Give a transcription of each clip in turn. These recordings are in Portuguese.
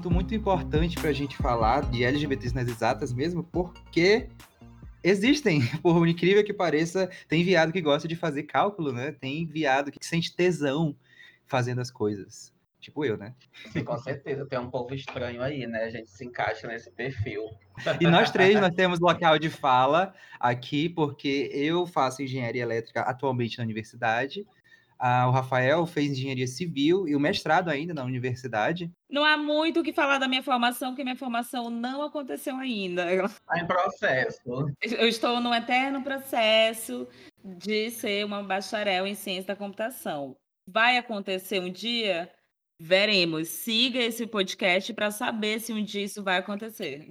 assunto muito importante para a gente falar de LGBTs nas exatas mesmo, porque existem, por incrível que pareça, tem viado que gosta de fazer cálculo, né? Tem viado que sente tesão fazendo as coisas. Tipo eu, né? Sim, com certeza. Tem um povo estranho aí, né? A gente se encaixa nesse perfil. E nós três, nós temos local de fala aqui, porque eu faço engenharia elétrica atualmente na universidade. Ah, o Rafael fez engenharia civil e o mestrado ainda na universidade. Não há muito o que falar da minha formação, porque minha formação não aconteceu ainda. Está em processo. Eu estou no eterno processo de ser uma bacharel em ciência da computação. Vai acontecer um dia? Veremos. Siga esse podcast para saber se um dia isso vai acontecer.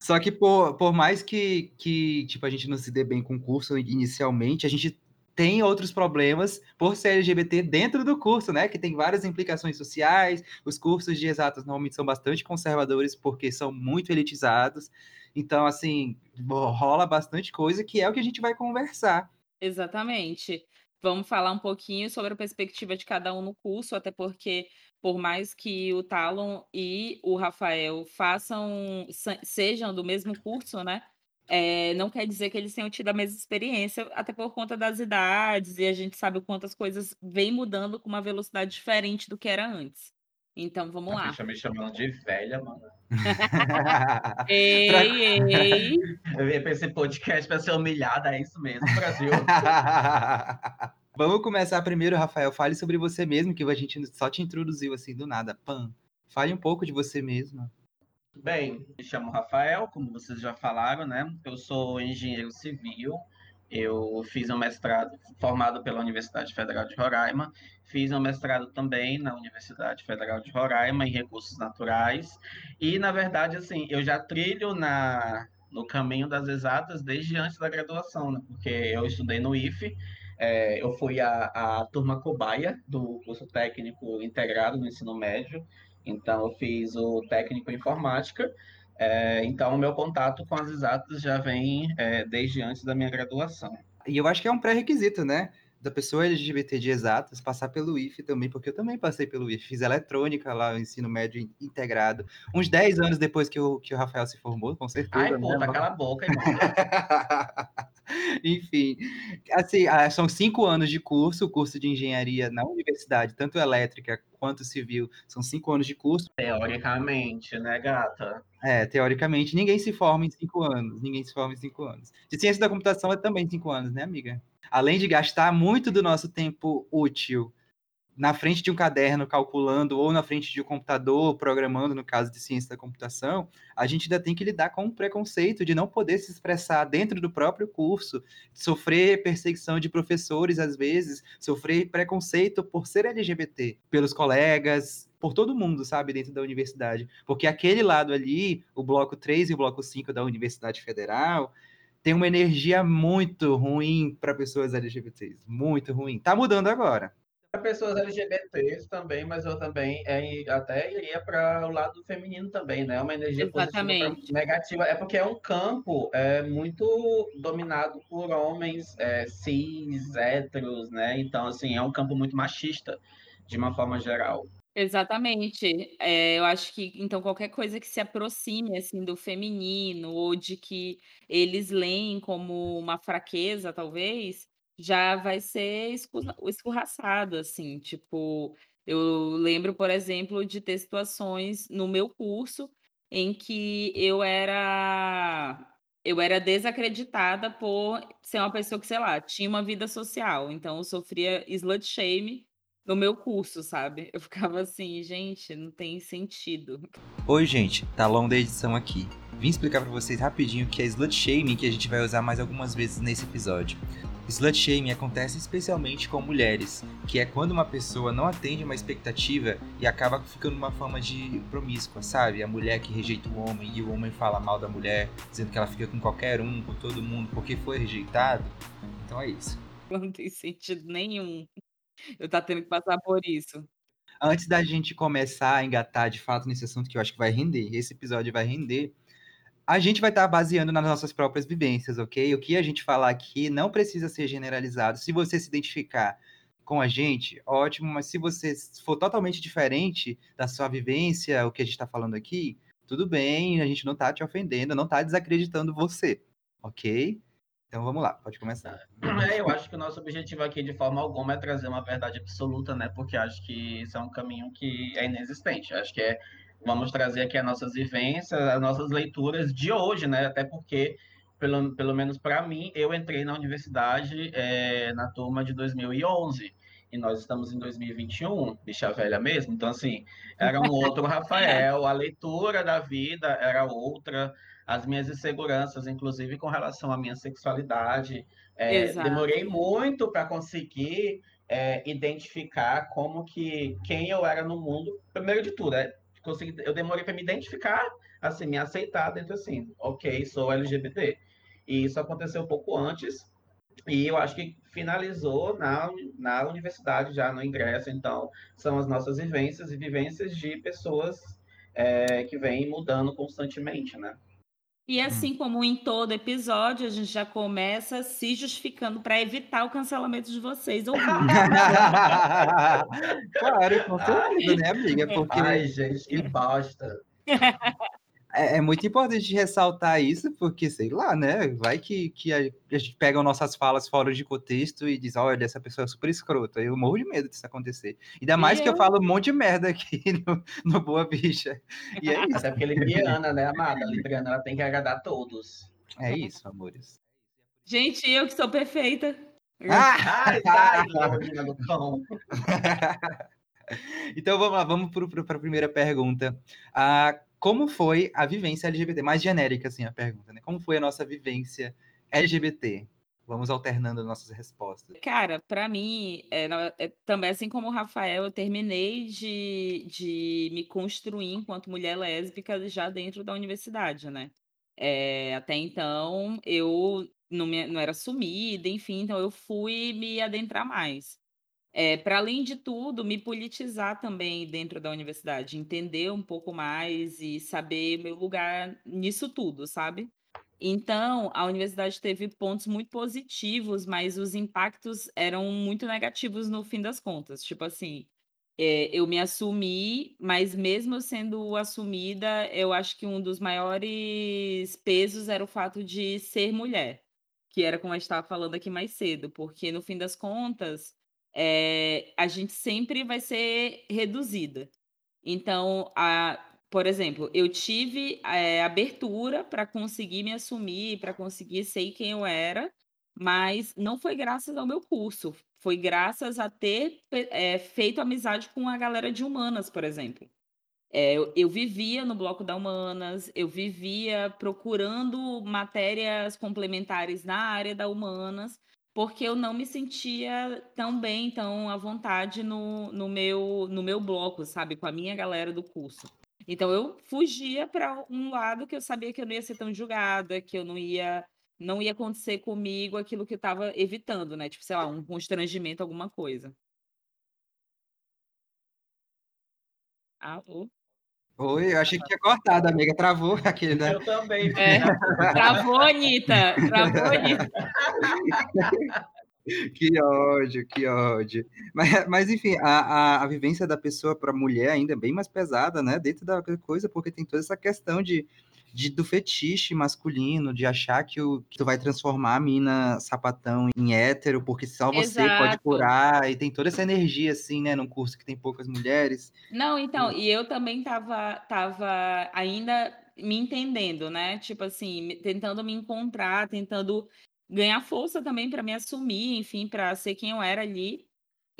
Só que por, por mais que, que tipo, a gente não se dê bem com o curso inicialmente, a gente tem outros problemas por ser LGBT dentro do curso, né? Que tem várias implicações sociais. Os cursos de exatas normalmente são bastante conservadores porque são muito elitizados. Então, assim, rola bastante coisa que é o que a gente vai conversar. Exatamente. Vamos falar um pouquinho sobre a perspectiva de cada um no curso, até porque, por mais que o Talon e o Rafael façam, sejam do mesmo curso, né? É, não quer dizer que eles tenham tido a mesma experiência, até por conta das idades, e a gente sabe o quanto as coisas vêm mudando com uma velocidade diferente do que era antes. Então, vamos lá. Deixa me chamando de velha, mano. ei, ei. Eu ia pra esse podcast para ser humilhada, é isso mesmo, Brasil. Vamos começar primeiro, Rafael. Fale sobre você mesmo, que a gente só te introduziu assim do nada. Pam. Fale um pouco de você mesmo. Bem, me chamo Rafael, como vocês já falaram, né? Eu sou engenheiro civil. Eu fiz um mestrado formado pela Universidade Federal de Roraima, fiz um mestrado também na Universidade Federal de Roraima em recursos naturais. E, na verdade, assim, eu já trilho na, no caminho das exatas desde antes da graduação, né? Porque eu estudei no IFE, é, eu fui a, a turma cobaia do curso técnico integrado no ensino médio. Então, eu fiz o técnico em informática. É, então, o meu contato com as exatas já vem é, desde antes da minha graduação. E eu acho que é um pré-requisito, né? Da pessoa LGBT de exatas passar pelo IFE também, porque eu também passei pelo IFE, fiz eletrônica lá, o ensino médio integrado. Uns 10 anos depois que o, que o Rafael se formou, com certeza. Ai, puta, né? cala a boca, irmão. Enfim, assim, ah, são cinco anos de curso, curso de engenharia na universidade, tanto elétrica quanto civil, são cinco anos de curso. Teoricamente, né, gata? É, teoricamente, ninguém se forma em cinco anos, ninguém se forma em cinco anos. De ciência da computação é também cinco anos, né, amiga? Além de gastar muito do nosso tempo útil na frente de um caderno calculando ou na frente de um computador programando, no caso de ciência da computação, a gente ainda tem que lidar com o preconceito de não poder se expressar dentro do próprio curso, sofrer perseguição de professores às vezes, sofrer preconceito por ser LGBT, pelos colegas, por todo mundo, sabe, dentro da universidade. Porque aquele lado ali, o bloco 3 e o bloco 5 da Universidade Federal, tem uma energia muito ruim para pessoas LGBTs, muito ruim. Tá mudando agora pessoas LGBTs também, mas eu também é, até iria para o lado feminino também, né? Uma energia positiva negativa. É porque é um campo é, muito dominado por homens é, cis, héteros, né? Então, assim, é um campo muito machista, de uma forma geral. Exatamente. É, eu acho que, então, qualquer coisa que se aproxime, assim, do feminino, ou de que eles leem como uma fraqueza, talvez, já vai ser escorraçado, assim, tipo, eu lembro, por exemplo, de ter situações no meu curso em que eu era eu era desacreditada por ser uma pessoa que, sei lá, tinha uma vida social, então eu sofria slut shame no meu curso, sabe? Eu ficava assim, gente, não tem sentido. Oi, gente, Talão da edição aqui. Vim explicar para vocês rapidinho o que é slut shaming, que a gente vai usar mais algumas vezes nesse episódio. Slut shaming acontece especialmente com mulheres, que é quando uma pessoa não atende uma expectativa e acaba ficando uma forma de promíscua, sabe? A mulher que rejeita o homem e o homem fala mal da mulher, dizendo que ela fica com qualquer um, com todo mundo, porque foi rejeitado. Então é isso. Não tem sentido nenhum. Eu tá tendo que passar por isso. Antes da gente começar a engatar de fato nesse assunto que eu acho que vai render, esse episódio vai render, a gente vai estar baseando nas nossas próprias vivências, ok? O que a gente falar aqui não precisa ser generalizado. Se você se identificar com a gente, ótimo, mas se você for totalmente diferente da sua vivência, o que a gente está falando aqui, tudo bem, a gente não está te ofendendo, não está desacreditando você, ok? Então vamos lá, pode começar. É, eu acho que o nosso objetivo aqui, de forma alguma, é trazer uma verdade absoluta, né? Porque acho que isso é um caminho que é inexistente. Acho que é. Vamos trazer aqui as nossas vivências, as nossas leituras de hoje, né? Até porque, pelo, pelo menos para mim, eu entrei na universidade é, na turma de 2011 e nós estamos em 2021, bicha velha mesmo. Então, assim, era um outro Rafael, a leitura da vida era outra as minhas inseguranças, inclusive com relação à minha sexualidade. É, demorei muito para conseguir é, identificar como que quem eu era no mundo. Primeiro de tudo, é, consegui, eu demorei para me identificar, assim, me aceitar dentro assim, ok, sou LGBT. E isso aconteceu um pouco antes. E eu acho que finalizou na, na universidade já no ingresso. Então, são as nossas vivências e vivências de pessoas é, que vêm mudando constantemente, né? E hum. assim como em todo episódio, a gente já começa se justificando para evitar o cancelamento de vocês ouvindo. claro, com certeza, né, amiga? Porque... Ai, gente, que bosta. É, é, muito importante ressaltar isso, porque, sei lá, né? Vai que, que a, a, gente pega nossas falas fora de contexto e diz, olha, essa pessoa é super escrota. Eu morro de medo disso acontecer. Ainda mais eu... que eu falo um monte de merda aqui no, no Boa Bicha. E é isso. Até porque Libriana, né, amada? Libriana, ela tem que agradar todos. É isso, amores. Gente, eu que sou perfeita. Ah! Ai, ai, então vamos lá, vamos para a primeira pergunta. Ah, como foi a vivência LGBT? Mais genérica, assim, a pergunta, né? Como foi a nossa vivência LGBT? Vamos alternando nossas respostas. Cara, para mim, é, é, também assim como o Rafael, eu terminei de, de me construir enquanto mulher lésbica já dentro da universidade, né? É, até então, eu não, me, não era sumida, enfim, então eu fui me adentrar mais. É, para além de tudo, me politizar também dentro da universidade, entender um pouco mais e saber meu lugar nisso tudo, sabe? Então, a universidade teve pontos muito positivos, mas os impactos eram muito negativos no fim das contas. Tipo assim, é, eu me assumi, mas mesmo sendo assumida, eu acho que um dos maiores pesos era o fato de ser mulher, que era como a gente estava falando aqui mais cedo, porque no fim das contas é, a gente sempre vai ser reduzida. Então, a, por exemplo, eu tive é, abertura para conseguir me assumir, para conseguir ser quem eu era, mas não foi graças ao meu curso, foi graças a ter é, feito amizade com a galera de humanas, por exemplo. É, eu, eu, vivia no bloco da Humanas, eu vivia procurando matérias complementares na área da Humanas, porque eu não me sentia tão bem, tão à vontade no, no, meu, no meu bloco, sabe? Com a minha galera do curso. Então eu fugia para um lado que eu sabia que eu não ia ser tão julgada, que eu não ia não ia acontecer comigo aquilo que eu estava evitando, né? Tipo, sei lá, um constrangimento, alguma coisa. Alô? Oi, eu achei que tinha cortado, amiga. Travou aquele, né? Eu também. É, travou, Anitta. Travou, Anitta. que ódio, que ódio. Mas, mas enfim, a, a, a vivência da pessoa para a mulher ainda é bem mais pesada, né? Dentro da coisa, porque tem toda essa questão de de, do fetiche masculino, de achar que, o, que tu vai transformar a mina sapatão em hétero, porque só você Exato. pode curar, e tem toda essa energia, assim, né, num curso que tem poucas mulheres. Não, então, e eu também tava, tava ainda me entendendo, né, tipo assim, tentando me encontrar, tentando ganhar força também para me assumir, enfim, para ser quem eu era ali.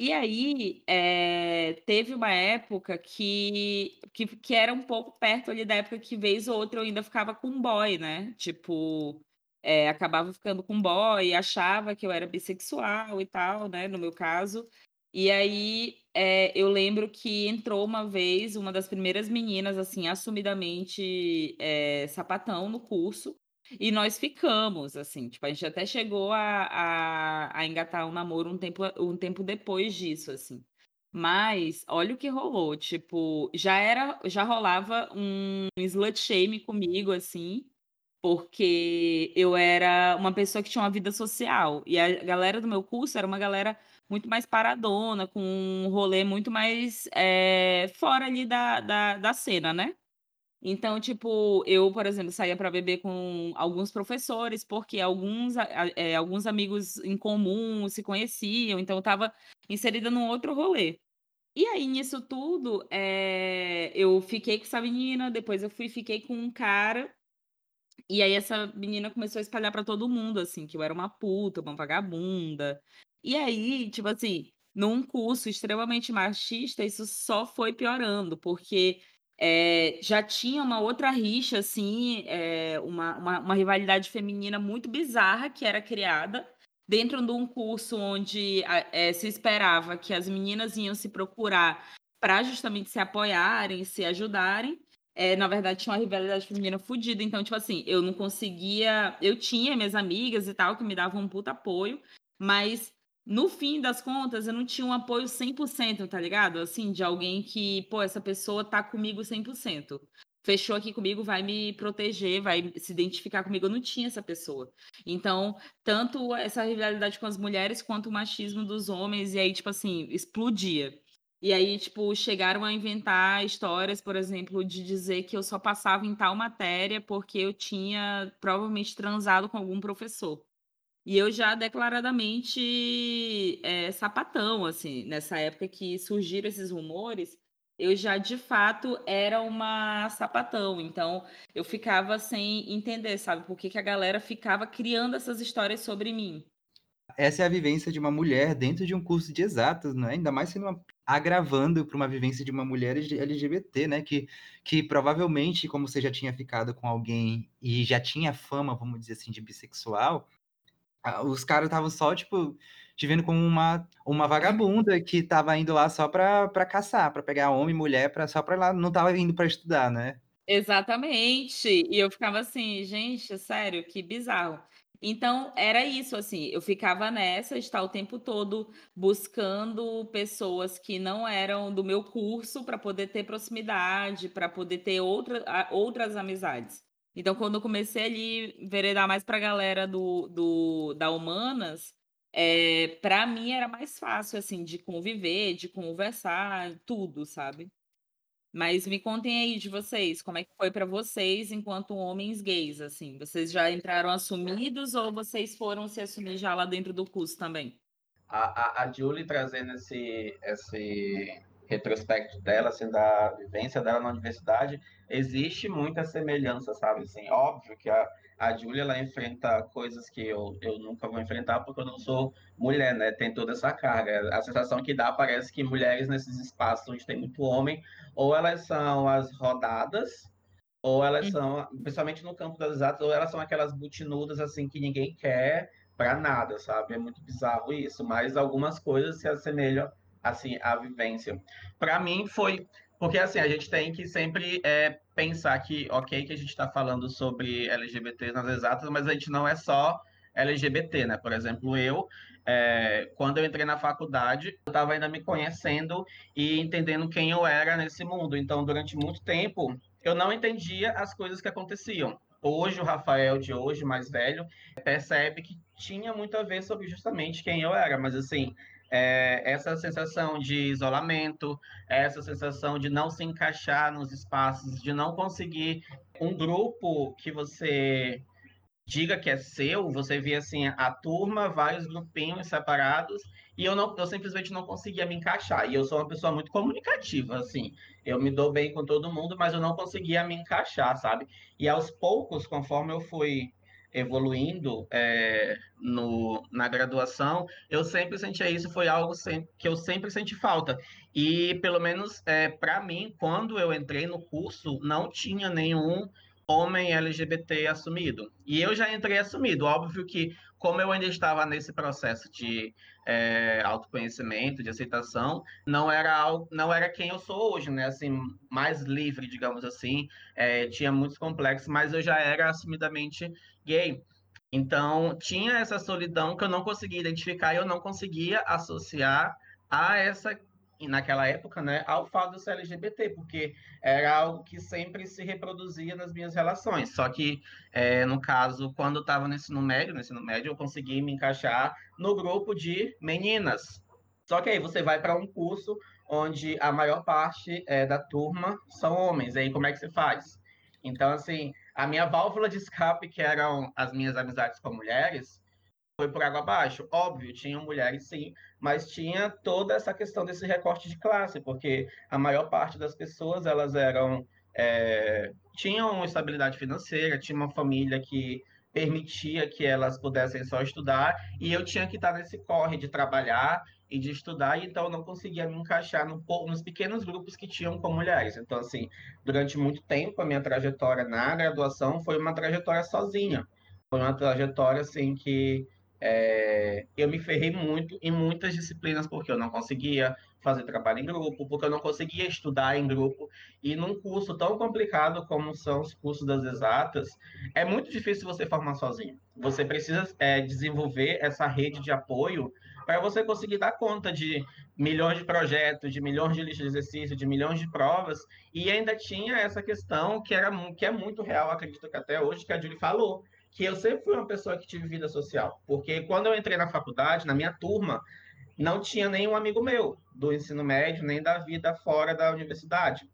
E aí, eh, teve uma época que que que era um pouco perto ali da época que vez ou outra eu ainda ficava com boy, né, tipo, eh, acabava ficando com boy, achava que eu era bissexual e tal, né, no meu caso. E aí, eh, eu lembro que entrou uma vez uma das primeiras meninas, assim, assumidamente, sapatão no curso, e nós ficamos, assim, tipo, a gente até chegou a, a, a engatar um namoro um tempo, um tempo depois disso, assim. Mas olha o que rolou, tipo, já era, já rolava um slut shame comigo, assim, porque eu era uma pessoa que tinha uma vida social. E a galera do meu curso era uma galera muito mais paradona, com um rolê muito mais é, fora ali da, da, da cena, né? Então, tipo, eu, por exemplo, saía para beber com alguns professores, porque alguns, é, alguns amigos em comum se conheciam, então eu estava inserida num outro rolê. E aí, nisso tudo, é, eu fiquei com essa menina, depois eu fui fiquei com um cara, e aí essa menina começou a espalhar para todo mundo, assim, que eu era uma puta, uma vagabunda. E aí, tipo assim, num curso extremamente machista, isso só foi piorando, porque é, já tinha uma outra rixa, assim, é, uma, uma, uma, rivalidade feminina muito bizarra que era criada dentro de um curso onde é, se esperava que as meninas iam se procurar para justamente se apoiarem, se ajudarem. na verdade, tinha uma rivalidade feminina fodida. Então, tipo assim, eu não conseguia. Eu tinha minhas amigas e tal que me davam um puta apoio, mas no fim das contas, eu não tinha um apoio 100%, tá ligado? Assim, de alguém que, pô, essa pessoa tá comigo 100%. Fechou aqui comigo, vai me proteger, vai se identificar comigo. Eu não tinha essa pessoa. Então, tanto essa rivalidade com as mulheres quanto o machismo dos homens, e aí, tipo assim, explodia. E aí, tipo, chegaram a inventar histórias, por exemplo, de dizer que eu só passava em tal matéria porque eu tinha provavelmente transado com algum professor. E eu já declaradamente é, sapatão, assim, nessa época que surgiram esses rumores, eu já de fato era uma sapatão. Então eu ficava sem entender, sabe, por que, que a galera ficava criando essas histórias sobre mim. Essa é a vivência de uma mulher dentro de um curso de exatas, não é? Ainda mais sendo uma... agravando para uma vivência de uma mulher LGBT, né? Que, que provavelmente, como você já tinha ficado com alguém e já tinha fama, vamos dizer assim, de bissexual, os caras estavam só, tipo, te vendo como uma, uma vagabunda que tava indo lá só pra, pra caçar, pra pegar homem e mulher, pra, só pra lá, não tava indo pra estudar, né? Exatamente. E eu ficava assim, gente, sério, que bizarro. Então, era isso, assim, eu ficava nessa, estar o tempo todo buscando pessoas que não eram do meu curso para poder ter proximidade, para poder ter outra, outras amizades. Então, quando eu comecei ali veredar mais para a galera do, do, da Humanas, é, para mim era mais fácil, assim, de conviver, de conversar, tudo, sabe? Mas me contem aí de vocês, como é que foi para vocês enquanto homens gays, assim? Vocês já entraram assumidos ou vocês foram se assumir já lá dentro do curso também? A, a, a Julie trazendo esse, esse retrospecto dela, assim, da vivência dela na universidade, existe muita semelhança, sabe? Assim, óbvio que a, a Júlia, ela enfrenta coisas que eu, eu nunca vou enfrentar porque eu não sou mulher, né? Tem toda essa carga. A sensação que dá parece que mulheres nesses espaços onde tem muito homem, ou elas são as rodadas, ou elas são, principalmente no campo das exatas, ou elas são aquelas butinudas, assim, que ninguém quer para nada, sabe? É muito bizarro isso, mas algumas coisas se assemelham assim, a vivência. Para mim foi porque assim a gente tem que sempre é, pensar que ok que a gente está falando sobre LGBT nas exatas, mas a gente não é só LGBT, né? Por exemplo, eu é, quando eu entrei na faculdade, eu estava ainda me conhecendo e entendendo quem eu era nesse mundo. Então, durante muito tempo, eu não entendia as coisas que aconteciam. Hoje, o Rafael de hoje, mais velho, percebe que tinha muito a ver sobre justamente quem eu era. Mas, assim, é, essa sensação de isolamento, essa sensação de não se encaixar nos espaços, de não conseguir um grupo que você diga que é seu, você vê assim a turma, vários grupinhos separados, e eu não eu simplesmente não conseguia me encaixar. E eu sou uma pessoa muito comunicativa, assim. Eu me dou bem com todo mundo, mas eu não conseguia me encaixar, sabe? E aos poucos, conforme eu fui evoluindo é, no, na graduação, eu sempre sentia isso, foi algo que eu sempre senti falta. E, pelo menos é, para mim, quando eu entrei no curso, não tinha nenhum homem LGBT assumido. E eu já entrei assumido. Óbvio que, como eu ainda estava nesse processo de é, autoconhecimento, de aceitação, não era não era quem eu sou hoje, né? Assim, mais livre, digamos assim. É, tinha muitos complexos, mas eu já era assumidamente gay. Então, tinha essa solidão que eu não conseguia identificar e eu não conseguia associar a essa naquela época, né, ao fato de ser LGBT, porque era algo que sempre se reproduzia nas minhas relações. Só que, é, no caso, quando eu estava no ensino médio, no ensino médio, eu consegui me encaixar no grupo de meninas. Só que aí você vai para um curso onde a maior parte é, da turma são homens. Aí como é que você faz? Então, assim, a minha válvula de escape, que eram as minhas amizades com mulheres, foi por água abaixo. Óbvio, tinham mulheres sim, mas tinha toda essa questão desse recorte de classe, porque a maior parte das pessoas, elas eram... É, tinham estabilidade financeira, tinha uma família que permitia que elas pudessem só estudar, e eu tinha que estar nesse corre de trabalhar e de estudar, então não conseguia me encaixar no, nos pequenos grupos que tinham com mulheres. Então, assim, durante muito tempo, a minha trajetória na graduação foi uma trajetória sozinha. Foi uma trajetória, assim, que é, eu me ferrei muito em muitas disciplinas, porque eu não conseguia fazer trabalho em grupo, porque eu não conseguia estudar em grupo. E num curso tão complicado como são os cursos das exatas, é muito difícil você formar sozinho. Você precisa é, desenvolver essa rede de apoio para você conseguir dar conta de milhões de projetos, de milhões de listas de exercício, de milhões de provas, e ainda tinha essa questão que, era, que é muito real, acredito que até hoje, que a Julie falou, que eu sempre fui uma pessoa que tive vida social, porque quando eu entrei na faculdade, na minha turma, não tinha nenhum amigo meu do ensino médio, nem da vida fora da universidade.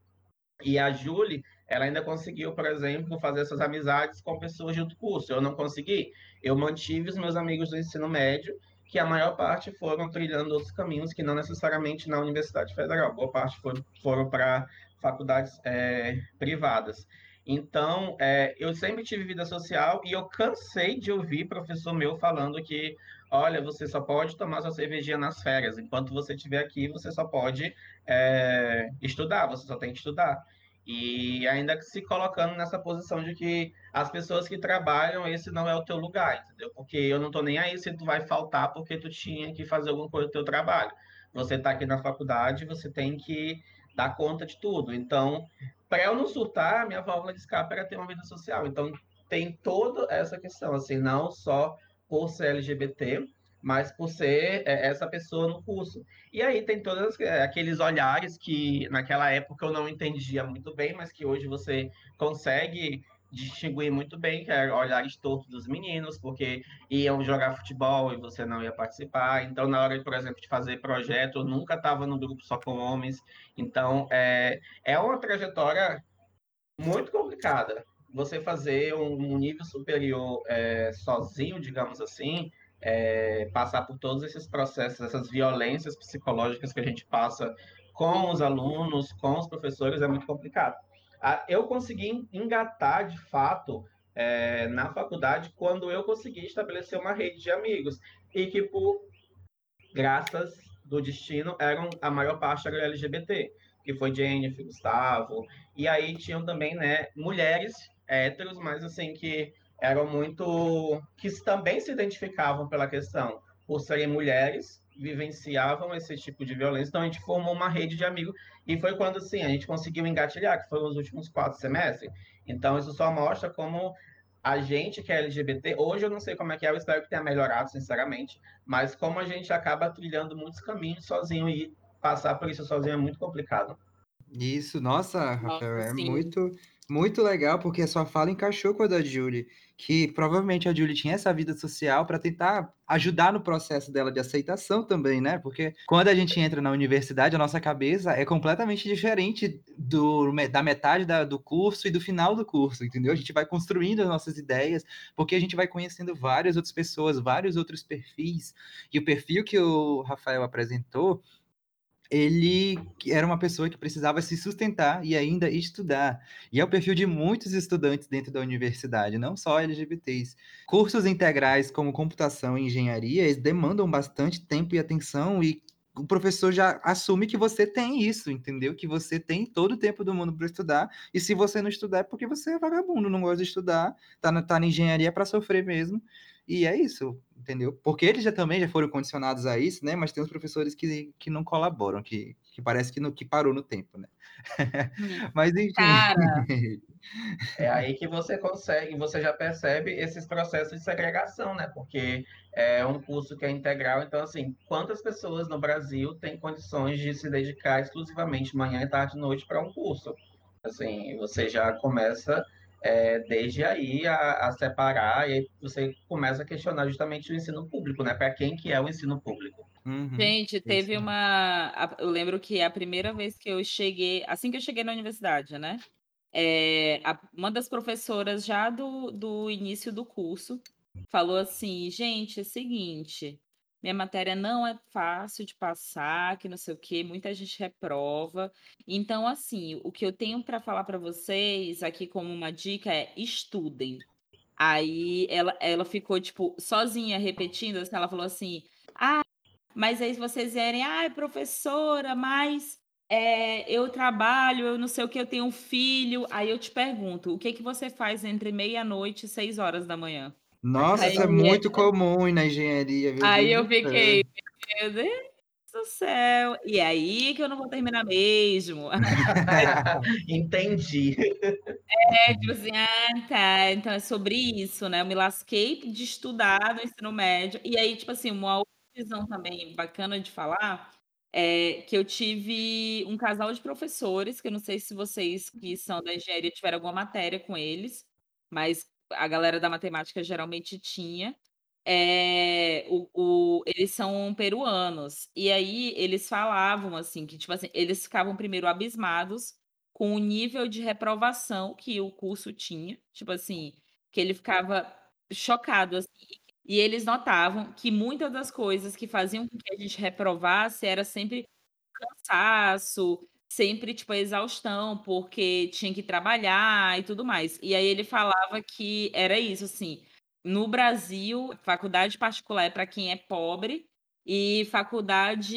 E a Julie, ela ainda conseguiu, por exemplo, fazer essas amizades com pessoas de outro curso. Eu não consegui. Eu mantive os meus amigos do ensino médio, que a maior parte foram trilhando outros caminhos que não necessariamente na Universidade Federal. Boa parte foram, foram para faculdades é, privadas. Então, é, eu sempre tive vida social e eu cansei de ouvir professor meu falando que, olha, você só pode tomar sua cervejinha nas férias, enquanto você estiver aqui, você só pode é, estudar, você só tem que estudar. E ainda se colocando nessa posição de que as pessoas que trabalham, esse não é o teu lugar, entendeu? Porque eu não tô nem aí se tu vai faltar porque tu tinha que fazer alguma coisa do teu trabalho. Você está aqui na faculdade, você tem que dar conta de tudo. Então, para eu não surtar, minha válvula de escape era ter uma vida social. Então, tem toda essa questão, assim, não só por ser LGBT, mas por ser é, essa pessoa no curso. E aí tem todos é, aqueles olhares que naquela época eu não entendia muito bem, mas que hoje você consegue distinguir muito bem, que era olhares tortos dos meninos, porque iam jogar futebol e você não ia participar. Então, na hora, por exemplo, de fazer projeto, eu nunca estava no grupo só com homens. Então, é, é uma trajetória muito complicada. Você fazer um, nível superior é, sozinho, digamos assim, é, passar por todos esses processos, essas violências psicológicas que a gente passa com os alunos, com os professores, é muito complicado. Eu consegui engatar de fato é, na faculdade quando eu consegui estabelecer uma rede de amigos e que por graças do destino eram a maior parte era LGBT que foi Jennifer, Gustavo e aí tinham também né mulheres héteros mas assim que eram muito que também se identificavam pela questão por serem mulheres vivenciavam esse tipo de violência, então a gente formou uma rede de amigos, e foi quando, assim, a gente conseguiu engatilhar, que foram os últimos quatro semestres. Então, isso só mostra como a gente que é LGBT, hoje eu não sei como é que é, eu espero que tenha melhorado, sinceramente, mas como a gente acaba trilhando muitos caminhos sozinho e passar por isso sozinho é muito complicado. Isso, nossa, Rafael, é muito, muito legal, porque a sua fala encaixou com a da Julie, que provavelmente a Julie tinha essa vida social para tentar ajudar no processo dela de aceitação também, né? Porque quando a gente entra na universidade, a nossa cabeça é completamente diferente do, da metade da, do curso e do final do curso, entendeu? A gente vai construindo as nossas ideias, porque a gente vai conhecendo várias outras pessoas, vários outros perfis, e o perfil que o Rafael apresentou ele era uma pessoa que precisava se sustentar e ainda estudar. E é o perfil de muitos estudantes dentro da universidade, não só LGBTs. Cursos integrais como computação e engenharia, eles demandam bastante tempo e atenção e o professor já assume que você tem isso, entendeu? Que você tem todo o tempo do mundo para estudar, e se você não estudar é porque você é vagabundo, não gosta de estudar, tá na, tá na engenharia para sofrer mesmo. E é isso, entendeu? Porque eles já também já foram condicionados a isso, né? Mas tem os professores que, que não colaboram, que, que parece que, no, que parou no tempo, né? Hum. Mas enfim. Cara. É aí que você consegue, você já percebe esses processos de segregação, né? Porque é um curso que é integral, então assim, quantas pessoas no Brasil têm condições de se dedicar exclusivamente manhã, tarde e noite para um curso? Assim, você já começa é, desde aí a, a, separar e aí você começa a questionar justamente o ensino público, né? Para quem que é o ensino público? Uhum, Gente, isso teve uma. Eu lembro que a primeira vez que eu cheguei, assim que eu cheguei na universidade, né? é, a- uma das professoras já do, do início do curso falou assim: gente, é o seguinte, minha matéria não é fácil de passar, que não sei o quê, muita gente reprova. Então, assim, o que eu tenho para falar para vocês aqui como uma dica é estudem. Aí ela, ela ficou, tipo, sozinha repetindo, assim, ela falou assim. "Ah, mas aí vocês vierem, ai, professora, mas é, eu trabalho, eu não sei o que, eu tenho um filho. Aí eu te pergunto, o que que você faz entre meia-noite e seis horas da manhã? Nossa, Aí, isso é muito comum na engenharia, meu aí eu fiquei, céu. meu Deus do céu. E é aí que eu não vou terminar mesmo. Entendi. É, tipo assim, ah, tá. Então é sobre isso, né? Eu me lasquei de estudar no ensino médio. E aí, tipo assim, uma outra visão também bacana de falar é que eu tive um casal de professores, que eu não sei se vocês que são da engenharia tiveram alguma matéria com eles, mas a galera da matemática geralmente tinha. É, o, o- eles são peruanos. E aí eles falavam assim, que tipo assim, eles ficavam primeiro abismados com o nível de reprovação que o curso tinha, tipo assim, que ele ficava chocado, assim, e eles notavam que muitas das coisas que faziam com que a gente reprovasse era sempre cansaço, sempre, tipo, exaustão, porque tinha que trabalhar e tudo mais. E aí ele falava que era isso, assim, no Brasil, faculdade particular é para quem é pobre e faculdade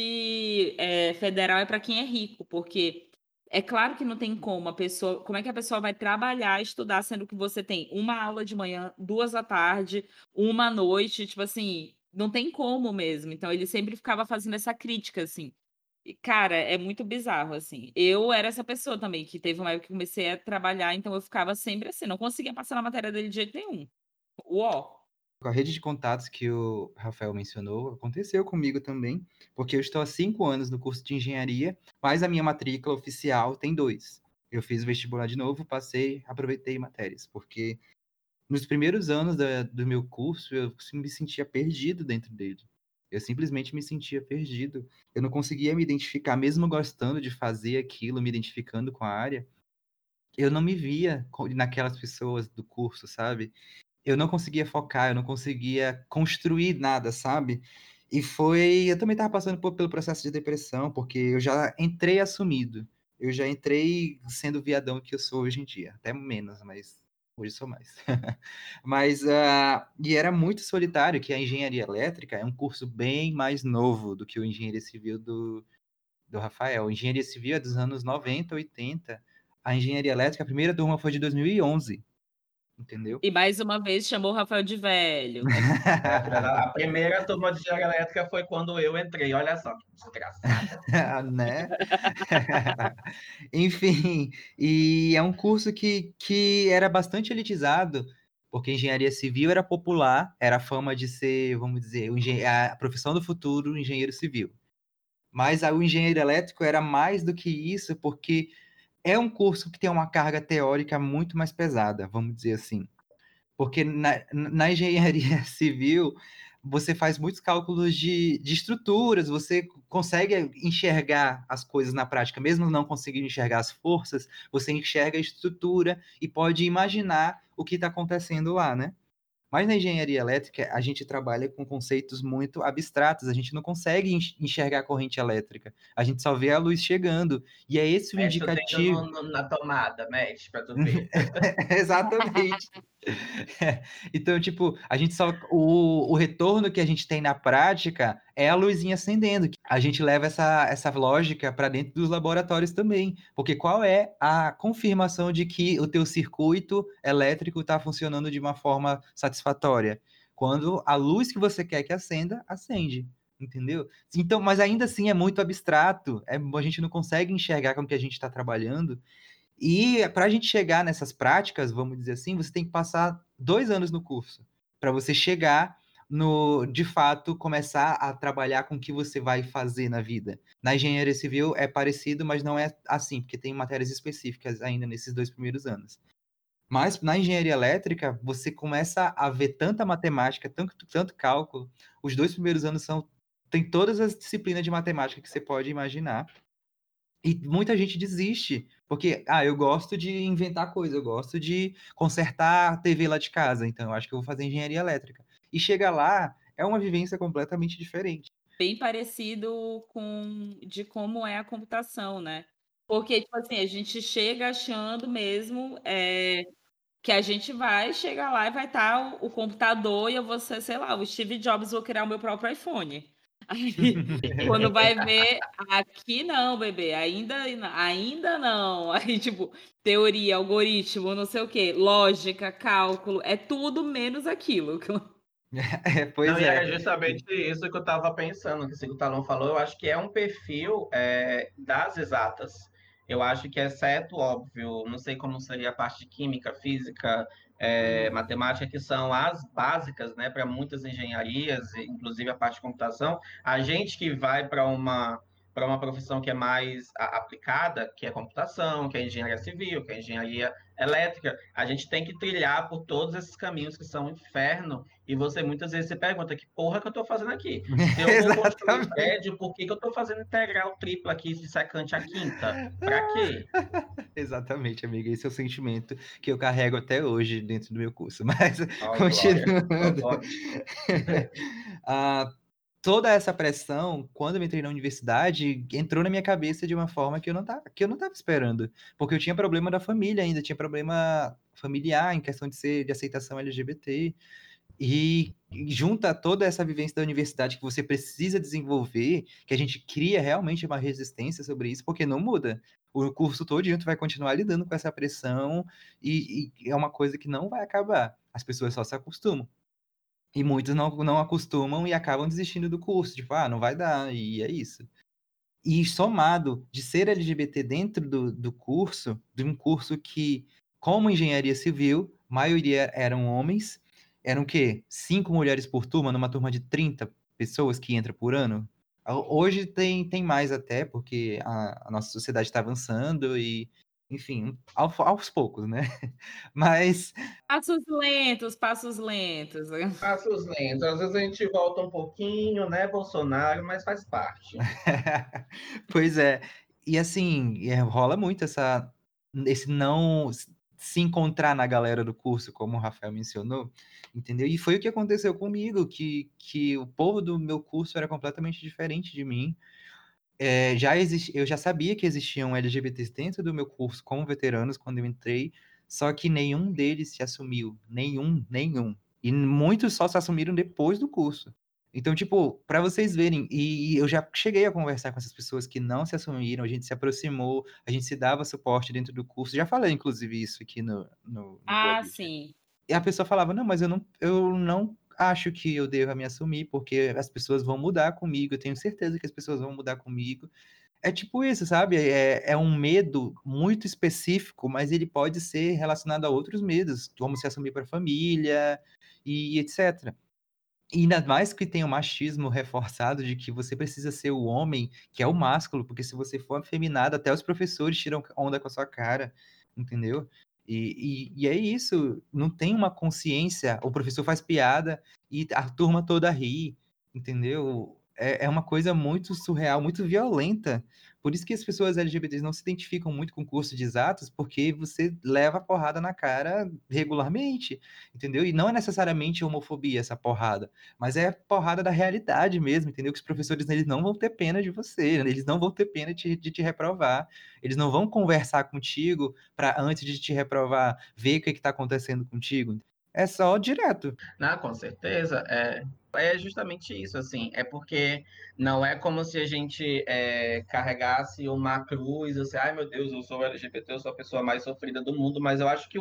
eh, federal é para quem é rico, porque é claro que não tem como a pessoa, como é que a pessoa vai trabalhar estudar, sendo que você tem uma aula de manhã, duas à tarde, uma à noite, tipo assim, não tem como mesmo. Então ele sempre ficava fazendo essa crítica, assim. E, cara, é muito bizarro, assim. Eu era essa pessoa também, que teve uma época que comecei a trabalhar, então eu ficava sempre assim, não conseguia passar na matéria dele de jeito nenhum. Uó. Com a rede de contatos que o Rafael mencionou, aconteceu comigo também, porque eu estou há cinco anos no curso de engenharia, mas a minha matrícula oficial tem dois. Eu fiz vestibular de novo, passei, aproveitei matérias, porque nos primeiros anos da- do meu curso eu me sentia perdido dentro dele. Eu simplesmente me sentia perdido. Eu não conseguia me identificar, mesmo gostando de fazer aquilo, me identificando com a área, eu não me via naquelas pessoas do curso, sabe? eu não conseguia focar, eu não conseguia construir nada, sabe? E foi. Eu também estava passando por- pelo processo de depressão, porque eu já entrei assumido. Eu já entrei sendo o viadão que eu sou hoje em dia. Até menos, mas hoje sou mais. Mas. ah, e era muito solitário, que a engenharia elétrica é um curso bem mais novo do que o engenharia civil do, do Rafael. Engenharia civil é dos anos 90, 80. A engenharia elétrica, a primeira turma foi de 2011, entendeu? E mais uma vez chamou o Rafael de velho. A primeira turma de engenharia elétrica foi quando eu entrei. Olha só que desgraçada. né? Enfim, e é um curso que, que era bastante elitizado, porque engenharia civil era popular, era a fama de ser, vamos dizer, a profissão do futuro, engenheiro civil. Mas a- o engenheiro elétrico era mais do que isso, porque é um curso que tem uma carga teórica muito mais pesada, vamos dizer assim. Porque na, na engenharia civil, você faz muitos cálculos de, de estruturas, você consegue enxergar as coisas na prática, mesmo não conseguindo enxergar as forças, você enxerga a estrutura e pode imaginar o que está acontecendo lá, né? Mas na engenharia elétrica, a gente trabalha com conceitos muito abstratos, a gente não consegue enxergar a corrente elétrica, a gente só vê a luz chegando, e é esse o Mexe o indicativo. no- no- na tomada, mexe pra tu ver. Exatamente. Então, tipo, a gente só. O, o retorno que a gente tem na prática é a luzinha acendendo. A gente leva essa, essa lógica para dentro dos laboratórios também. Porque qual é a confirmação de que o teu circuito elétrico está funcionando de uma forma satisfatória? Quando a luz que você quer que acenda, acende. Entendeu? Então, mas ainda assim é muito abstrato. É, a gente não consegue enxergar com o que a gente está trabalhando. E para a gente chegar nessas práticas, vamos dizer assim, você tem que passar dois anos no curso para você chegar no, de fato, começar a trabalhar com o que você vai fazer na vida. Na engenharia civil é parecido, mas não é assim, porque tem matérias específicas ainda nesses dois primeiros anos. Mas na engenharia elétrica, você começa a ver tanta matemática, tanto, tanto cálculo. Os dois primeiros anos são tem todas as disciplinas de matemática que você pode imaginar. E muita gente desiste, porque, ah, eu gosto de inventar coisa, eu gosto de consertar a TV lá de casa, então eu acho que eu vou fazer engenharia elétrica. E chega lá, é uma vivência completamente diferente. Bem parecido com de como é a computação, né? Porque, tipo assim, a gente chega achando mesmo é, que a gente vai chegar lá e vai estar o, o computador e eu vou ser, sei lá, o Steve Jobs, vou criar o meu próprio iPhone. Aí, quando vai ver, aqui não, bebê, ainda, ainda não. Aí, tipo, teoria, algoritmo, não sei o quê, lógica, cálculo, é tudo menos aquilo. É, pois não, é. é justamente isso que eu estava pensando, que o Talão falou, eu acho que é um perfil é, das exatas. Eu acho que, exceto, óbvio, não sei como seria a parte de química, física, é, matemática, que são as básicas né, para muitas engenharias, inclusive a parte de computação, a gente que vai para uma para uma profissão que é mais aplicada, que é computação, que é engenharia civil, que é engenharia elétrica, a gente tem que trilhar por todos esses caminhos que são um inferno, e você muitas vezes se pergunta, que porra que eu estou fazendo aqui? Se eu vou construir prédio, por que, que eu estou fazendo integral tripla aqui de secante a quinta? Para quê? Exatamente, amiga, esse é o sentimento que eu carrego até hoje dentro do meu curso, mas oh, continuando... Ah, toda essa pressão, quando eu entrei na universidade, entrou na minha cabeça de uma forma que eu não tava, que eu não estava esperando, porque eu tinha problema da família ainda, tinha problema familiar em questão de ser de aceitação LGBT. E, junta toda essa vivência da universidade que você precisa desenvolver, que a gente cria realmente uma resistência sobre isso, porque não muda. O curso todo tu vai continuar lidando com essa pressão e, e é uma coisa que não vai acabar. As pessoas só se acostumam. E muitos não, não acostumam e acabam desistindo do curso. Tipo, ah, não vai dar, e é isso. E somado de ser LGBT dentro do, do curso, de um curso que, como engenharia civil, maioria eram homens, eram o quê? Cinco mulheres por turma, numa turma de 30 pessoas que entra por ano? Hoje tem, tem mais até, porque a, a nossa sociedade está avançando e enfim, aos, aos poucos, né? Mas. Passos lentos, passos lentos. Passos lentos. Às vezes a gente volta um pouquinho, né, Bolsonaro, mas faz parte. pois é. E assim, é, rola muito essa, esse não se encontrar na galera do curso, como o Rafael mencionou, entendeu? E foi o que aconteceu comigo, que, que o povo do meu curso era completamente diferente de mim é, já exist... eu já sabia que existiam LGBTs dentro do meu curso como veteranos quando eu entrei, só que nenhum deles se assumiu, nenhum, nenhum. E muitos só se assumiram depois do curso. Então, tipo, para vocês verem, e eu já cheguei a conversar com essas pessoas que não se assumiram, a gente se aproximou, a gente se dava suporte dentro do curso. Já falei, inclusive, isso aqui no. no, no ah, sim. E a pessoa falava: não, mas eu não, eu não acho que eu devo me assumir, porque as pessoas vão mudar comigo, eu tenho certeza que as pessoas vão mudar comigo. É tipo isso, sabe? É, é um medo muito específico, mas ele pode ser relacionado a outros medos, como se assumir para a família e etc. E ainda mais que tem o machismo reforçado de que você precisa ser o homem, que é o másculo, porque se você for afeminado, até os professores tiram onda com a sua cara, entendeu? E, e, e, é isso, não tem uma consciência. O professor faz piada e a turma toda ri, entendeu? É, é uma coisa muito surreal, muito violenta. Por isso que as pessoas LGBTs não se identificam muito com o curso de exatos, porque você leva a porrada na cara regularmente, entendeu? E não é necessariamente homofobia essa porrada, mas é porrada da realidade mesmo, entendeu? Que os professores eles não vão ter pena de você, eles não vão ter pena de, de te reprovar, eles não vão conversar contigo para antes de te reprovar, ver o que está acontecendo contigo. É só direto. Não, com certeza. É, é justamente isso, assim. É porque não é como se a gente é, carregasse uma cruz, assim, ai meu Deus, eu sou LGBT, eu sou a pessoa mais sofrida do mundo, mas eu acho que,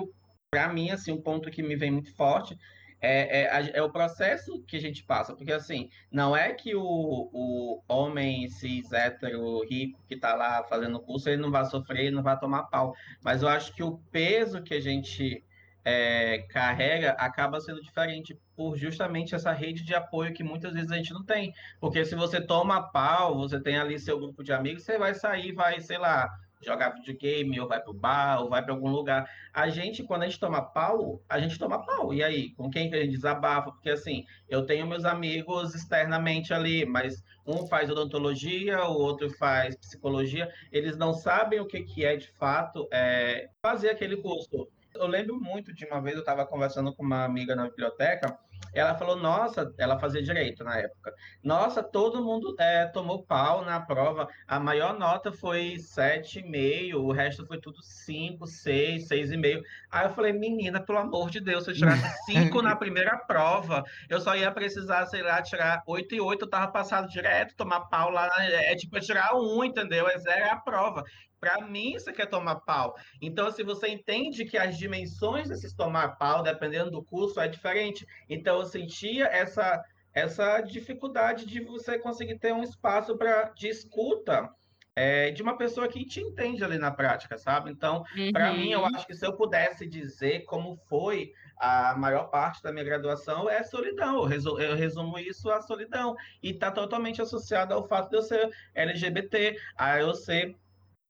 para mim, assim, um ponto que me vem muito forte é, é, é, o processo que a gente passa, porque assim, não é que o, o homem cis, hétero, rico que está lá fazendo curso, ele não vai sofrer, ele não vai tomar pau, mas eu acho que o peso que a gente é, carrega acaba sendo diferente por justamente essa rede de apoio que muitas vezes a gente não tem. Porque se você toma pau, você tem ali seu grupo de amigos, você vai sair, vai, sei lá, jogar videogame, ou vai pro bar, ou vai para algum lugar. A gente, quando a gente toma pau, a gente toma pau. E aí, com quem que a gente desabafa? Porque assim, eu tenho meus amigos externamente ali, mas um faz odontologia, o outro faz psicologia, eles não sabem o que, que é de fato é, fazer aquele curso. Eu lembro muito de uma vez eu estava conversando com uma amiga na biblioteca ela falou, nossa, ela fazia direito na época. Nossa, todo mundo é, tomou pau na prova. A maior nota foi 7,5, o resto foi tudo 5, 6, 6,5. Aí eu falei, menina, pelo amor de Deus, se eu tirasse 5 na primeira prova, eu só ia precisar, sei lá, tirar 8 e 8, eu tava passado direto, tomar pau lá. É tipo tirar 1, entendeu? É zero a prova. Para mim, isso aqui é tomar pau. Então, se você entende que as dimensões desses tomar pau, dependendo do curso, é diferente. Então, eu sentia essa, essa dificuldade de você conseguir ter um espaço para de escuta é, de uma pessoa que te entende ali na prática, sabe? Então, uhum. para mim, eu acho que se eu pudesse dizer como foi a maior parte da minha graduação é solidão. Eu, resumo, eu resumo isso à solidão. E está totalmente associado ao fato de eu ser LGBT, a eu ser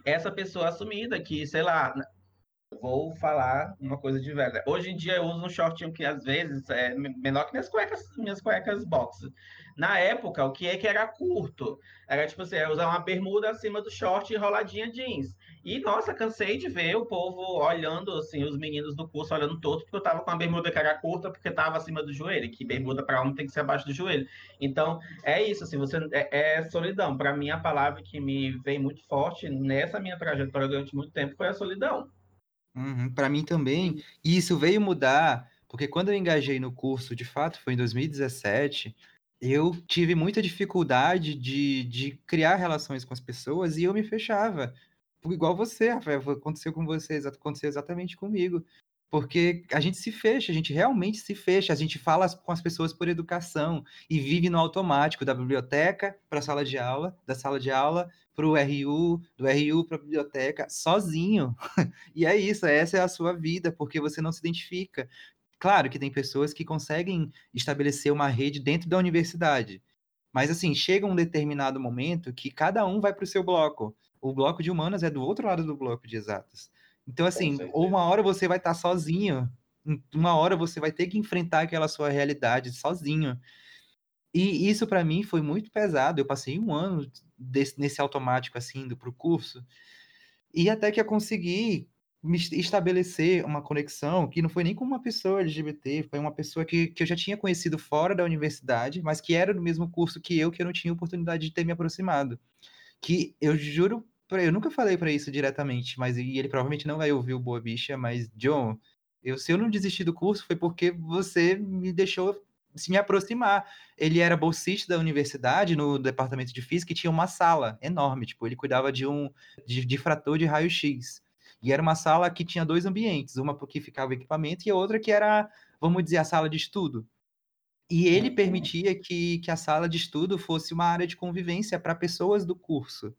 essa pessoa assumida que, sei lá, vou falar uma coisa de velha. Hoje em dia eu uso um shortinho que às vezes é menor que minhas cuecas, minhas cuecas box. Na época, o que é que era curto? Era tipo assim, usar uma bermuda acima do short e enroladinha jeans. E, nossa, cansei de ver o povo olhando, assim, os meninos do curso olhando todo, porque eu tava com a bermuda que era curta, porque tava acima do joelho, que bermuda para homem tem que ser abaixo do joelho. Então, é isso, assim, você é, é solidão. Para mim, a palavra que me vem muito forte nessa minha trajetória durante muito tempo foi a solidão. Uhum, para mim também. E isso veio mudar, porque quando eu engajei no curso, de fato, foi em 2017, eu tive muita dificuldade de, de criar relações com as pessoas e eu me fechava igual você, Rafael, aconteceu com você, aconteceu exatamente comigo. Porque a gente se fecha, a gente realmente se fecha, a gente fala com as pessoas por educação e vive no automático, da biblioteca para a sala de aula, da sala de aula para o RU, do RU para a biblioteca, sozinho. e é isso, essa é a sua vida, porque você não se identifica. Claro que tem pessoas que conseguem estabelecer uma rede dentro da universidade, mas assim, chega um determinado momento que cada um vai para o seu bloco o bloco de humanas é do outro lado do bloco de exatas. Então, assim, ou uma hora você vai estar sozinho, uma hora você vai ter que enfrentar aquela sua realidade sozinho. E isso para mim foi muito pesado. Eu passei um ano desse, nesse automático, assim, indo pro curso. E até que eu consegui me estabelecer uma conexão que não foi nem com uma pessoa LGBT, foi uma pessoa que, que eu já tinha conhecido fora da universidade, mas que era do mesmo curso que eu, que eu não tinha oportunidade de ter me aproximado. Que eu juro eu nunca falei para isso diretamente, mas e ele provavelmente não vai ouvir o Boa Bicha, mas John, eu, se eu não desisti do curso foi porque você me deixou se me aproximar. Ele era bolsista da universidade no departamento de física e tinha uma sala enorme, tipo, ele cuidava de um de, de de raio-x. E era uma sala que tinha dois ambientes, uma que ficava o equipamento e a outra que era, vamos dizer, a sala de estudo. E ele uhum. permitia que, que a sala de estudo fosse uma área de convivência para pessoas do curso.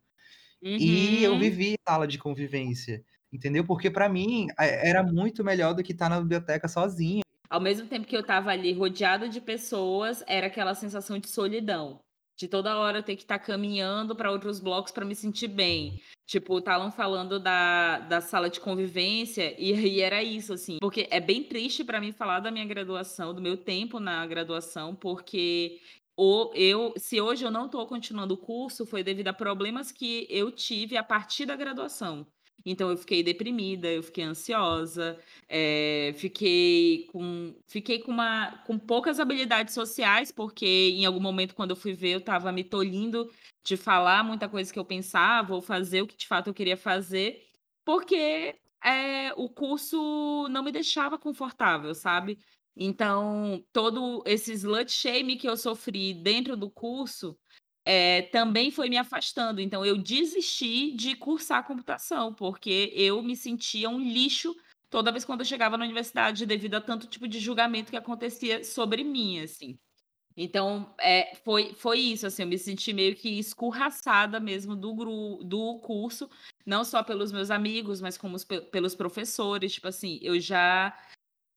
Uhum. E eu uhum. vivi sala de convivência, entendeu? Porque para mim era muito melhor do que estar tá na biblioteca sozinho. Ao mesmo tempo que eu estava ali rodeada de pessoas, era aquela sensação de solidão. De toda hora eu ter que estar tá caminhando para outros blocos para me sentir bem. Tipo, estavam falando da, da sala de convivência e, e era isso, assim. Porque é bem triste para mim falar da minha graduação, do meu tempo na graduação, porque ou eu, se hoje eu não estou continuando o curso, foi devido a problemas que eu tive a partir da graduação. Então eu fiquei deprimida, eu fiquei ansiosa, é, fiquei com fiquei com uma com poucas habilidades sociais, porque em algum momento quando eu fui ver, eu estava me tolhindo de falar muita coisa que eu pensava ou fazer o que de fato eu queria fazer, porque é, o curso não me deixava confortável, sabe? Então, todo esse slut shame que eu sofri dentro do curso é, também foi me afastando. Então, eu desisti de cursar computação, porque eu me sentia um lixo toda vez quando eu chegava na universidade, devido a tanto tipo de julgamento que acontecia sobre mim, assim. Então, é, foi, foi isso, assim, eu me senti meio que escorraçada mesmo do, gru, do curso, não só pelos meus amigos, mas como os, pelos professores, tipo assim, eu já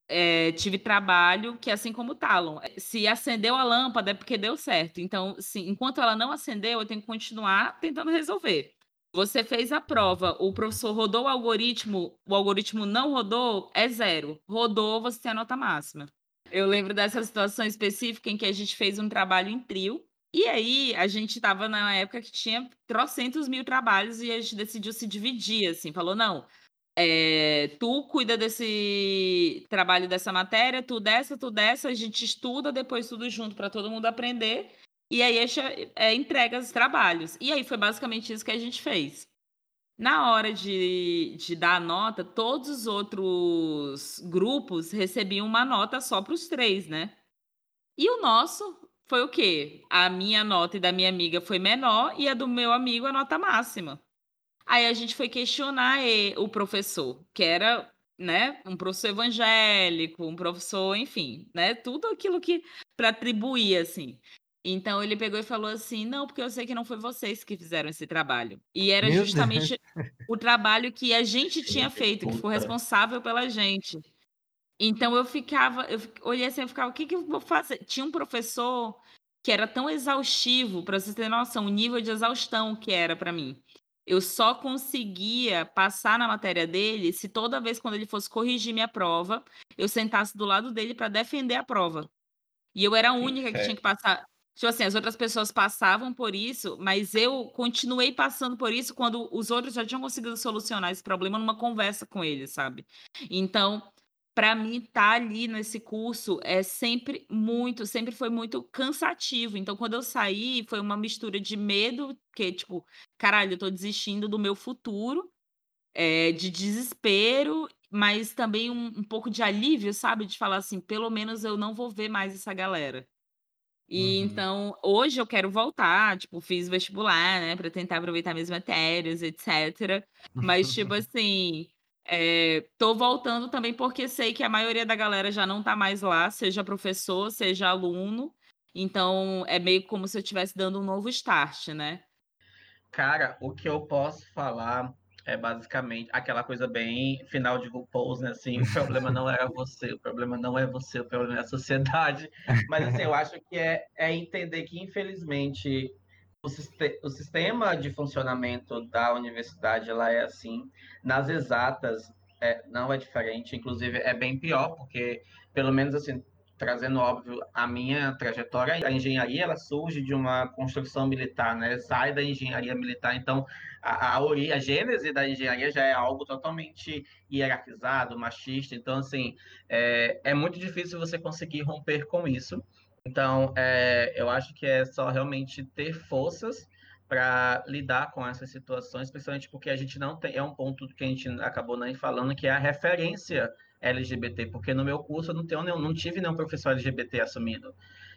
é, tive trabalho que, assim como o Talon, se acendeu a lâmpada é porque deu certo. Então, sim, enquanto ela não acendeu, eu tenho que continuar tentando resolver. Você fez a prova, o professor rodou o algoritmo, o algoritmo não rodou, é zero. Rodou, você tem a nota máxima. Eu lembro dessa situação específica em que a gente fez um trabalho em trio. E aí, a gente estava na época que tinha trocentos mil trabalhos e a gente decidiu se dividir, assim. Falou, não, é, tu cuida desse trabalho dessa matéria, tu dessa, tu dessa, a gente estuda depois tudo junto para todo mundo aprender. E aí é, entrega os trabalhos. E aí foi basicamente isso que a gente fez. Na hora de, de dar a nota, todos os outros grupos recebiam uma nota só para os três, né? E o nosso foi o quê? A minha nota e da minha amiga foi menor e a do meu amigo a nota máxima. Aí a gente foi questionar o professor, que era, né, um professor evangélico, um professor, enfim, né, tudo aquilo que para atribuir assim. Então ele pegou e falou assim: não, porque eu sei que não foi vocês que fizeram esse trabalho. E era Meu justamente Deus. o trabalho que a gente tinha feito, que foi responsável pela gente. Então eu ficava, eu olhei assim, eu ficava, o que, que eu vou fazer? Tinha um professor que era tão exaustivo, para vocês terem noção, o nível de exaustão que era para mim. Eu só conseguia passar na matéria dele se toda vez quando ele fosse corrigir minha prova, eu sentasse do lado dele para defender a prova. E eu era a única que tinha que passar. Tipo assim, as outras pessoas passavam por isso, mas eu continuei passando por isso quando os outros já tinham conseguido solucionar esse problema numa conversa com eles, sabe? Então, para mim, estar tá ali nesse curso é sempre muito, sempre foi muito cansativo. Então, quando eu saí, foi uma mistura de medo, que tipo, caralho, eu tô desistindo do meu futuro, é, de desespero, mas também um, um pouco de alívio, sabe? De falar assim, pelo menos eu não vou ver mais essa galera. E uhum. então, hoje eu quero voltar, tipo, fiz vestibular, né, para tentar aproveitar minhas matérias, etc. Mas, tipo assim, é, tô voltando também porque sei que a maioria da galera já não tá mais lá, seja professor, seja aluno. Então, é meio como se eu estivesse dando um novo start, né? Cara, o que eu posso falar é basicamente aquela coisa bem final de RuPaul's, né? Assim, o problema não era você, o problema não é você, o problema é a sociedade. Mas assim, eu acho que é, é entender que, infelizmente, o, sistema de funcionamento da universidade ela é assim. Nas exatas, é, não é diferente, inclusive é bem pior, porque, pelo menos assim, trazendo óbvio a minha trajetória, a engenharia ela surge de uma construção militar, né? Sai da engenharia militar, então a, a, a gênese da engenharia já é algo totalmente hierarquizado, machista, então assim é, é muito difícil você conseguir romper com isso. Então é, eu acho que é só realmente ter forças para lidar com essas situações, principalmente porque a gente não tem, é um ponto que a gente acabou nem falando, que é a referência LGBT, porque no meu curso eu não, tenho, não tive nenhum professor LGBT assumido.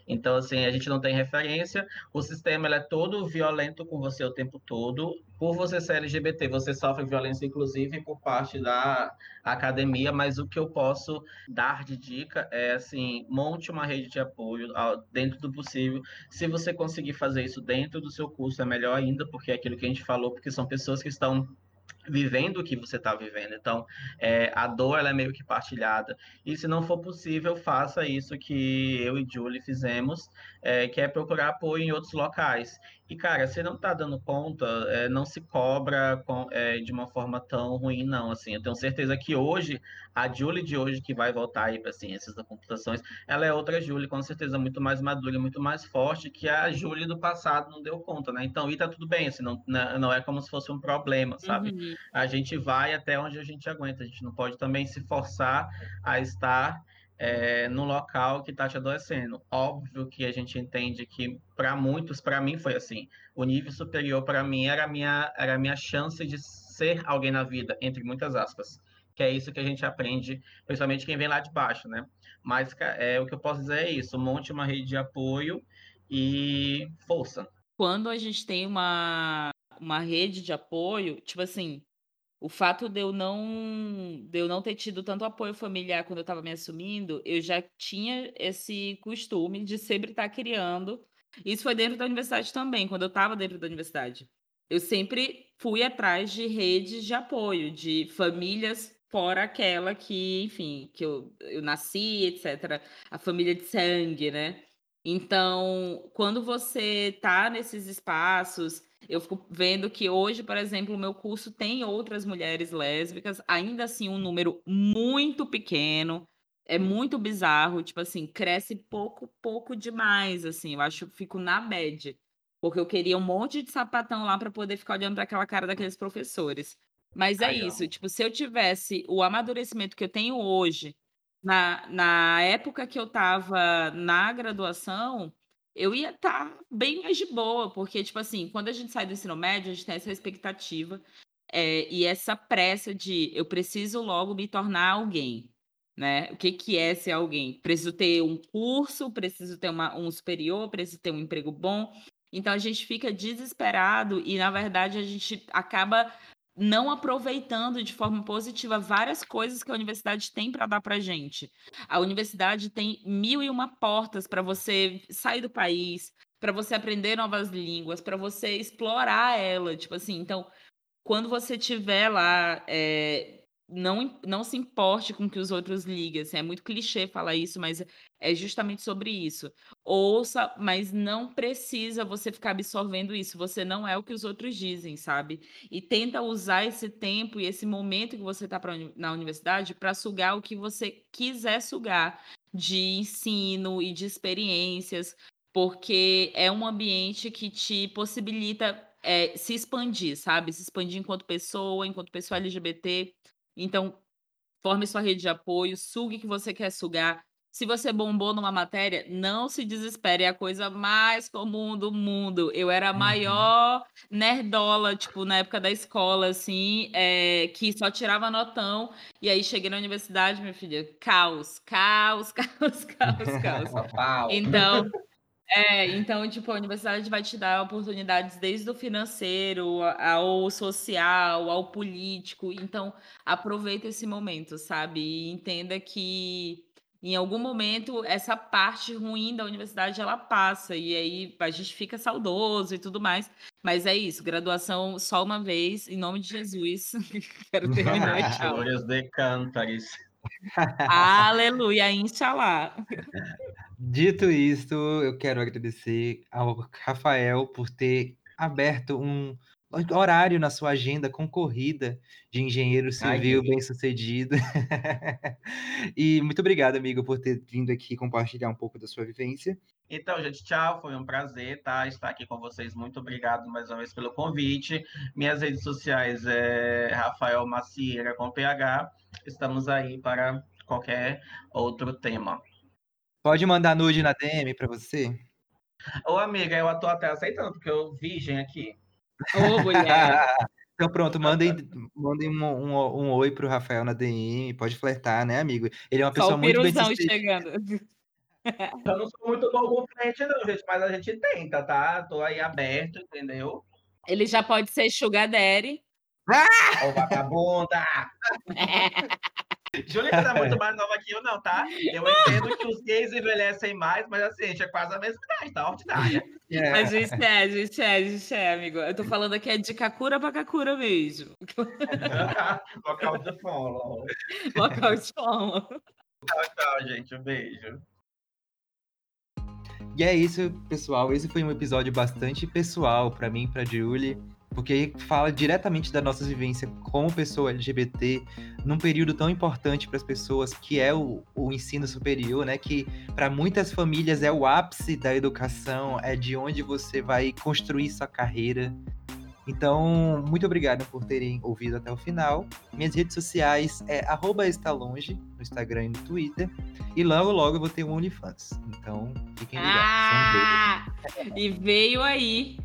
Então, assim, a gente não tem referência, o sistema é todo violento com você o tempo todo. Por você ser LGBT, você sofre violência, inclusive, por parte da academia, mas o que eu posso dar de dica é, assim, monte uma rede de apoio dentro do possível. Se você conseguir fazer isso dentro do seu curso, é melhor ainda, porque é aquilo que a gente falou, porque são pessoas que estão vivendo o que você está vivendo. Então, é, a dor ela é meio que partilhada. E se não for possível, faça isso que eu e Julie fizemos, é, que é procurar apoio em outros locais. E, cara, se não tá dando conta, é, não se cobra com, é, de uma forma tão ruim, não. Assim, eu tenho certeza que hoje, a Julie de hoje, que vai voltar aí para ciências da computações, ela é outra Julie, com certeza, muito mais madura, muito mais forte, que a Julie do passado não deu conta, né? Então, e tá tudo bem, assim, não, não é como se fosse um problema, sabe? Uhum. A gente vai até onde a gente aguenta, a gente não pode também se forçar a estar é, no local que está te adoecendo. Óbvio que a gente entende que para muitos, para mim foi assim, o nível superior para mim era a minha era minha chance de ser alguém na vida, entre muitas aspas. Que é isso que a gente aprende, principalmente quem vem lá de baixo, né? Mas é, o que eu posso dizer é isso: monte uma rede de apoio e força. Quando a gente tem uma, uma rede de apoio, tipo assim, o fato de eu não de eu não ter tido tanto apoio familiar quando eu estava me assumindo, eu já tinha esse costume de sempre estar tá criando. Isso foi dentro da universidade também, quando eu estava dentro da universidade. Eu sempre fui atrás de redes de apoio, de famílias fora aquela que, enfim, que eu, eu nasci, etc. A família de sangue, né? Então, quando você tá nesses espaços Eu fico vendo que hoje, por exemplo, o meu curso tem outras mulheres lésbicas, ainda assim um número muito pequeno, é muito bizarro, tipo assim, cresce pouco, pouco demais, assim. Eu acho que fico na bad, porque eu queria um monte de sapatão lá para poder ficar olhando para aquela cara daqueles professores. Mas é Ai, isso, tipo, se eu tivesse o amadurecimento que eu tenho hoje, na, na época que eu estava na graduação, eu ia estar bem mais de boa, porque, tipo assim, quando a gente sai do ensino médio, a gente tem essa expectativa é, e essa pressa de eu preciso logo me tornar alguém né? O que, que é ser alguém? Preciso ter um curso, preciso ter uma, um superior, preciso ter um emprego bom. Então a gente fica desesperado e, na verdade, a gente acaba não aproveitando de forma positiva várias coisas que a universidade tem para dar para gente. A universidade tem mil e uma portas para você sair do país, para você aprender novas línguas, para você explorar ela. Tipo assim, então, quando você tiver lá é, não, não se importe com que os outros liguem. Assim, é muito clichê falar isso, mas é justamente sobre isso. Ouça, mas não precisa você ficar absorvendo isso. Você não é o que os outros dizem, sabe? E tenta usar esse tempo e esse momento que você está na universidade para sugar o que você quiser sugar de ensino e de experiências, porque é um ambiente que te possibilita é, se expandir, sabe? Se expandir enquanto pessoa, enquanto pessoa LGBT. Então, forme sua rede de apoio, sugue o que você quer sugar. Se você bombou numa matéria, não se desespere, é a coisa mais comum do mundo. Eu era a Uhum. maior nerdola, tipo, na época da escola, assim, é, que só tirava notão. E aí cheguei na universidade, minha filha, caos, caos, caos, caos, caos. Pau. Então, é, então, tipo, a universidade vai te dar oportunidades desde o financeiro ao social, ao político. Então, aproveita esse momento, sabe? E entenda que em algum momento essa parte ruim da universidade ela passa e aí a gente fica saudoso e tudo mais. Mas é isso, graduação só uma vez, em nome de Jesus. Quero terminar. Glórias de cântares. Aleluia, inshallah. Dito isto, eu quero agradecer ao Rafael por ter aberto um horário na sua agenda concorrida de engenheiro civil bem-sucedido. e muito obrigado, amigo, por ter vindo aqui compartilhar um pouco da sua vivência. Então, gente, tchau. Foi um prazer tá, estar aqui com vocês. Muito obrigado mais uma vez pelo convite. Minhas redes sociais é Rafael Macieira com PH. Estamos aí para qualquer outro tema. Pode mandar nude na DM para você? Ô, amiga, eu tô até aceitando, porque eu virgem aqui. Ô, mulher. Então pronto, mandem, mandem um, um, um oi pro Rafael na DM, pode flertar, né, amigo? Ele é uma Só pessoa o muito bem sucedida. chegando. Eu não sou muito bom com frente, não, gente, mas a gente tenta, tá? Tô aí aberto, entendeu? Ele já pode ser Sugar Daddy. Ô, vagabunda! Júlia não é muito mais nova que eu, não, tá? Eu entendo que os gays envelhecem mais, mas assim, a gente é quase a mesma idade, tá? Ordinária. É. A gente é, a gente é, a gente é, amigo. Eu tô falando aqui é de Kakura pra Kakura mesmo. Local de follow. Local de fama. Tchau, tchau, gente. Um beijo. E é isso, pessoal. Esse foi um episódio bastante pessoal para mim, para Julie, porque fala diretamente da nossa vivência como pessoa LGBT num período tão importante para as pessoas, que é o, o ensino superior, né? Que para muitas famílias é o ápice da educação, é de onde você vai construir sua carreira. Então, muito obrigado por terem ouvido até o final. Minhas redes sociais é estalonge, no Instagram e no Twitter. E logo, logo eu vou ter um OnlyFans. Então, fiquem ligados. Ah! E veio aí.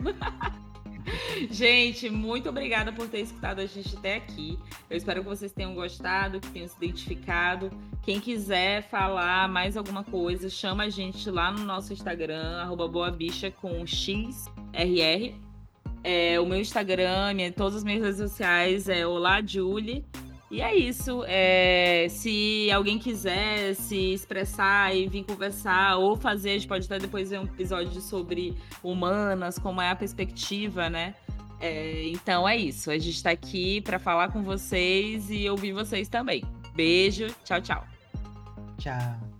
Gente, muito obrigada por ter escutado a gente até aqui. Eu espero que vocês tenham gostado, que tenham se identificado. Quem quiser falar mais alguma coisa, chama a gente lá no nosso Instagram, arroba boabicha com XRR. É, o meu Instagram, minha, todas as minhas redes sociais é Olá Julie. E é isso. É, se alguém quiser se expressar e vir conversar ou fazer, a gente pode até depois ver um episódio sobre humanas, como é a perspectiva, né? É, então é isso. A gente tá aqui para falar com vocês e ouvir vocês também. Beijo, tchau, tchau. Tchau.